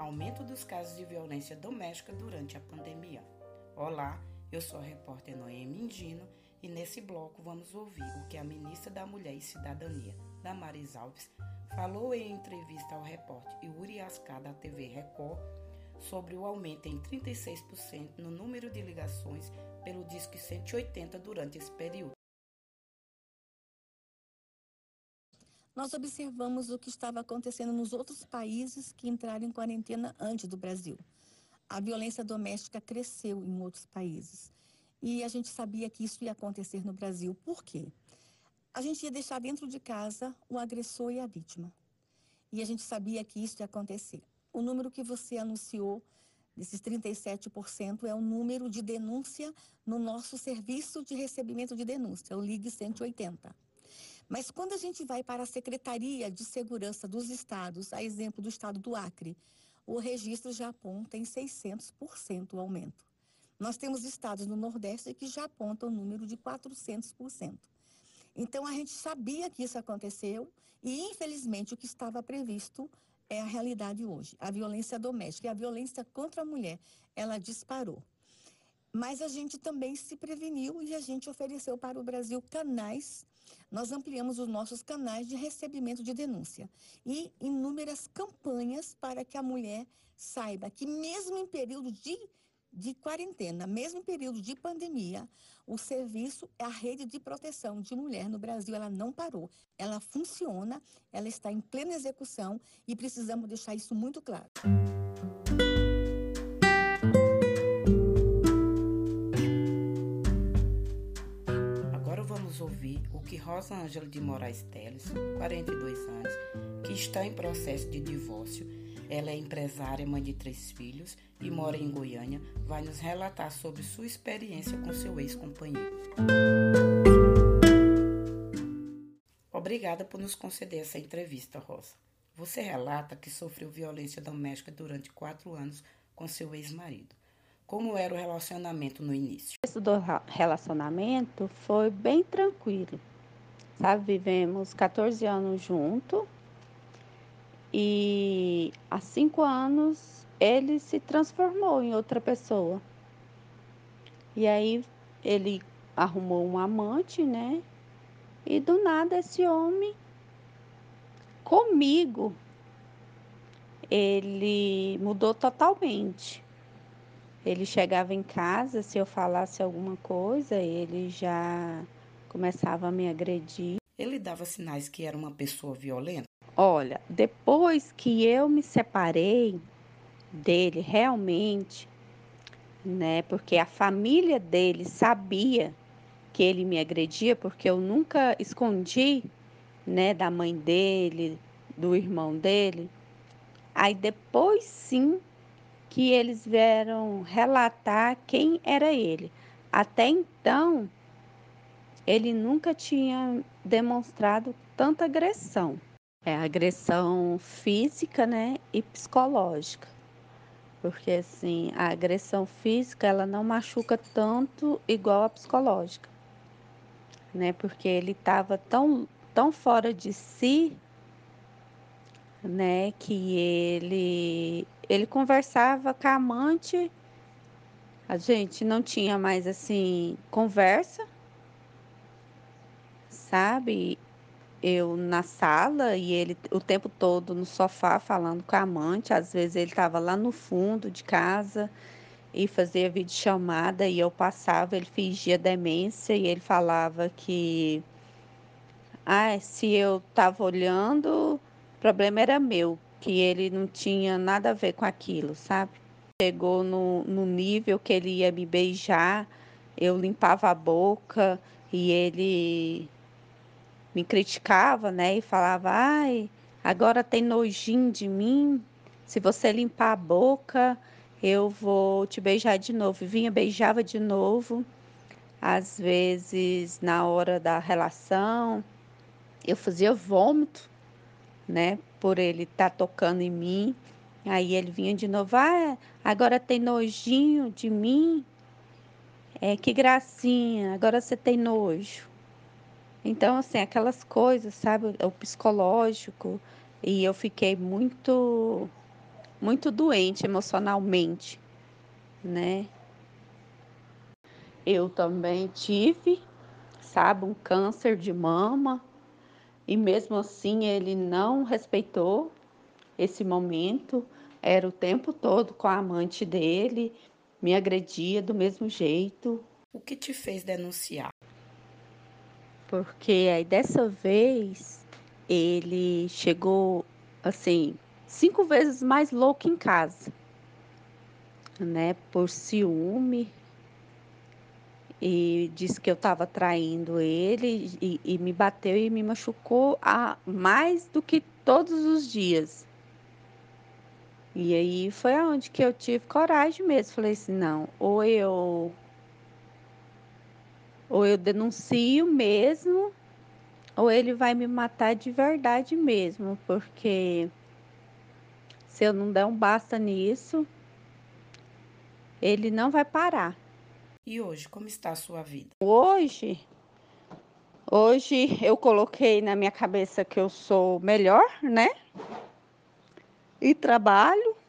Aumento dos casos de violência doméstica durante a pandemia. Olá, eu sou a repórter Noemi Indino e nesse bloco vamos ouvir o que a ministra da Mulher e Cidadania, Damaris Alves, falou em entrevista ao repórter Yuri Ascar da TV Record sobre o aumento em 36% no número de ligações pelo Disque 180 durante esse período. Nós observamos o que estava acontecendo nos outros países que entraram em quarentena antes do Brasil. A violência doméstica cresceu em outros países. E a gente sabia que isso ia acontecer no Brasil. Por quê? A gente ia deixar dentro de casa o agressor e a vítima. E a gente sabia que isso ia acontecer. O número que você anunciou, desses 37%, é o número de denúncia no nosso serviço de recebimento de denúncia, o Ligue 180. Mas quando a gente vai para a Secretaria de Segurança dos Estados, a exemplo do estado do Acre, o registro já aponta em 600% o aumento. Nós temos estados no Nordeste que já apontam o número de 400%. Então a gente sabia que isso aconteceu e, infelizmente, o que estava previsto é a realidade hoje. A violência doméstica e a violência contra a mulher, ela disparou. Mas a gente também se preveniu e a gente ofereceu para o Brasil canais nós ampliamos os nossos canais de recebimento de denúncia e inúmeras campanhas para que a mulher saiba que, mesmo em período de, de quarentena, mesmo em período de pandemia, o serviço, a rede de proteção de mulher no Brasil, ela não parou. Ela funciona, ela está em plena execução e precisamos deixar isso muito claro. Rosa Ângela de Moraes Teles, 42 anos, que está em processo de divórcio. Ela é empresária, mãe de três filhos e mora em Goiânia. Vai nos relatar sobre sua experiência com seu ex-companheiro. Obrigada por nos conceder essa entrevista, Rosa. Você relata que sofreu violência doméstica durante quatro anos com seu ex-marido. Como era o relacionamento no início? O do relacionamento foi bem tranquilo sabe? Vivemos 14 anos juntos e há cinco anos ele se transformou em outra pessoa. E aí ele arrumou um amante, né? E do nada esse homem comigo ele mudou totalmente. Ele chegava em casa, se eu falasse alguma coisa, ele já começava a me agredir. Ele dava sinais que era uma pessoa violenta? Olha, depois que eu me separei dele realmente, né? Porque a família dele sabia que ele me agredia, porque eu nunca escondi, né, da mãe dele, do irmão dele. Aí depois sim que eles vieram relatar quem era ele. Até então, ele nunca tinha demonstrado tanta agressão. É agressão física, né, e psicológica. Porque assim, a agressão física, ela não machuca tanto igual a psicológica. Né? Porque ele estava tão tão fora de si, né, que ele ele conversava com a amante, a gente não tinha mais assim conversa, sabe? Eu na sala e ele o tempo todo no sofá falando com a amante. Às vezes ele estava lá no fundo de casa e fazia videochamada e eu passava, ele fingia demência e ele falava que ah, se eu estava olhando, o problema era meu, que ele não tinha nada a ver com aquilo, sabe? Chegou no, no nível que ele ia me beijar, eu limpava a boca e ele me criticava, né? E falava, ai, agora tem nojinho de mim. Se você limpar a boca, eu vou te beijar de novo. E vinha, beijava de novo. Às vezes, na hora da relação, eu fazia vômito, né? Por ele estar tá tocando em mim. Aí ele vinha de novo, ah, agora tem nojinho de mim. É, que gracinha, agora você tem nojo. Então, assim, aquelas coisas, sabe, o psicológico, e eu fiquei muito muito doente emocionalmente, né? Eu também tive, sabe, um câncer de mama e mesmo assim ele não respeitou esse momento. Era o tempo todo com a amante dele, me agredia do mesmo jeito. O que te fez denunciar? Porque aí dessa vez ele chegou assim, cinco vezes mais louco em casa, né? Por ciúme. E disse que eu estava traindo ele e, e, me bateu e me machucou a, mais do que todos os dias. E aí foi aonde que eu tive coragem mesmo. Falei assim, não, ou eu ou eu denuncio mesmo, ou ele vai me matar de verdade mesmo, porque se eu não der um basta nisso, ele não vai parar. E hoje, como está a sua vida? Hoje, hoje eu coloquei na minha cabeça que eu sou melhor, né? E trabalho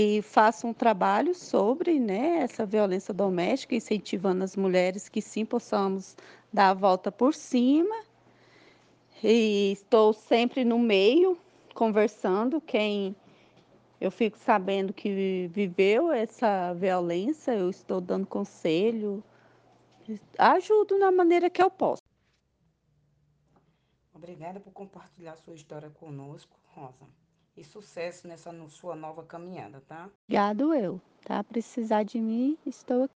e faço um trabalho sobre né, essa violência doméstica, incentivando as mulheres que sim possamos dar a volta por cima. E estou sempre no meio, conversando. Quem eu fico sabendo que viveu essa violência, eu estou dando conselho, ajudo na maneira que eu posso. Obrigada por compartilhar sua história conosco, Rosa e sucesso nessa sua nova caminhada, tá? Obrigado eu, tá? Precisar de mim, estou aqui.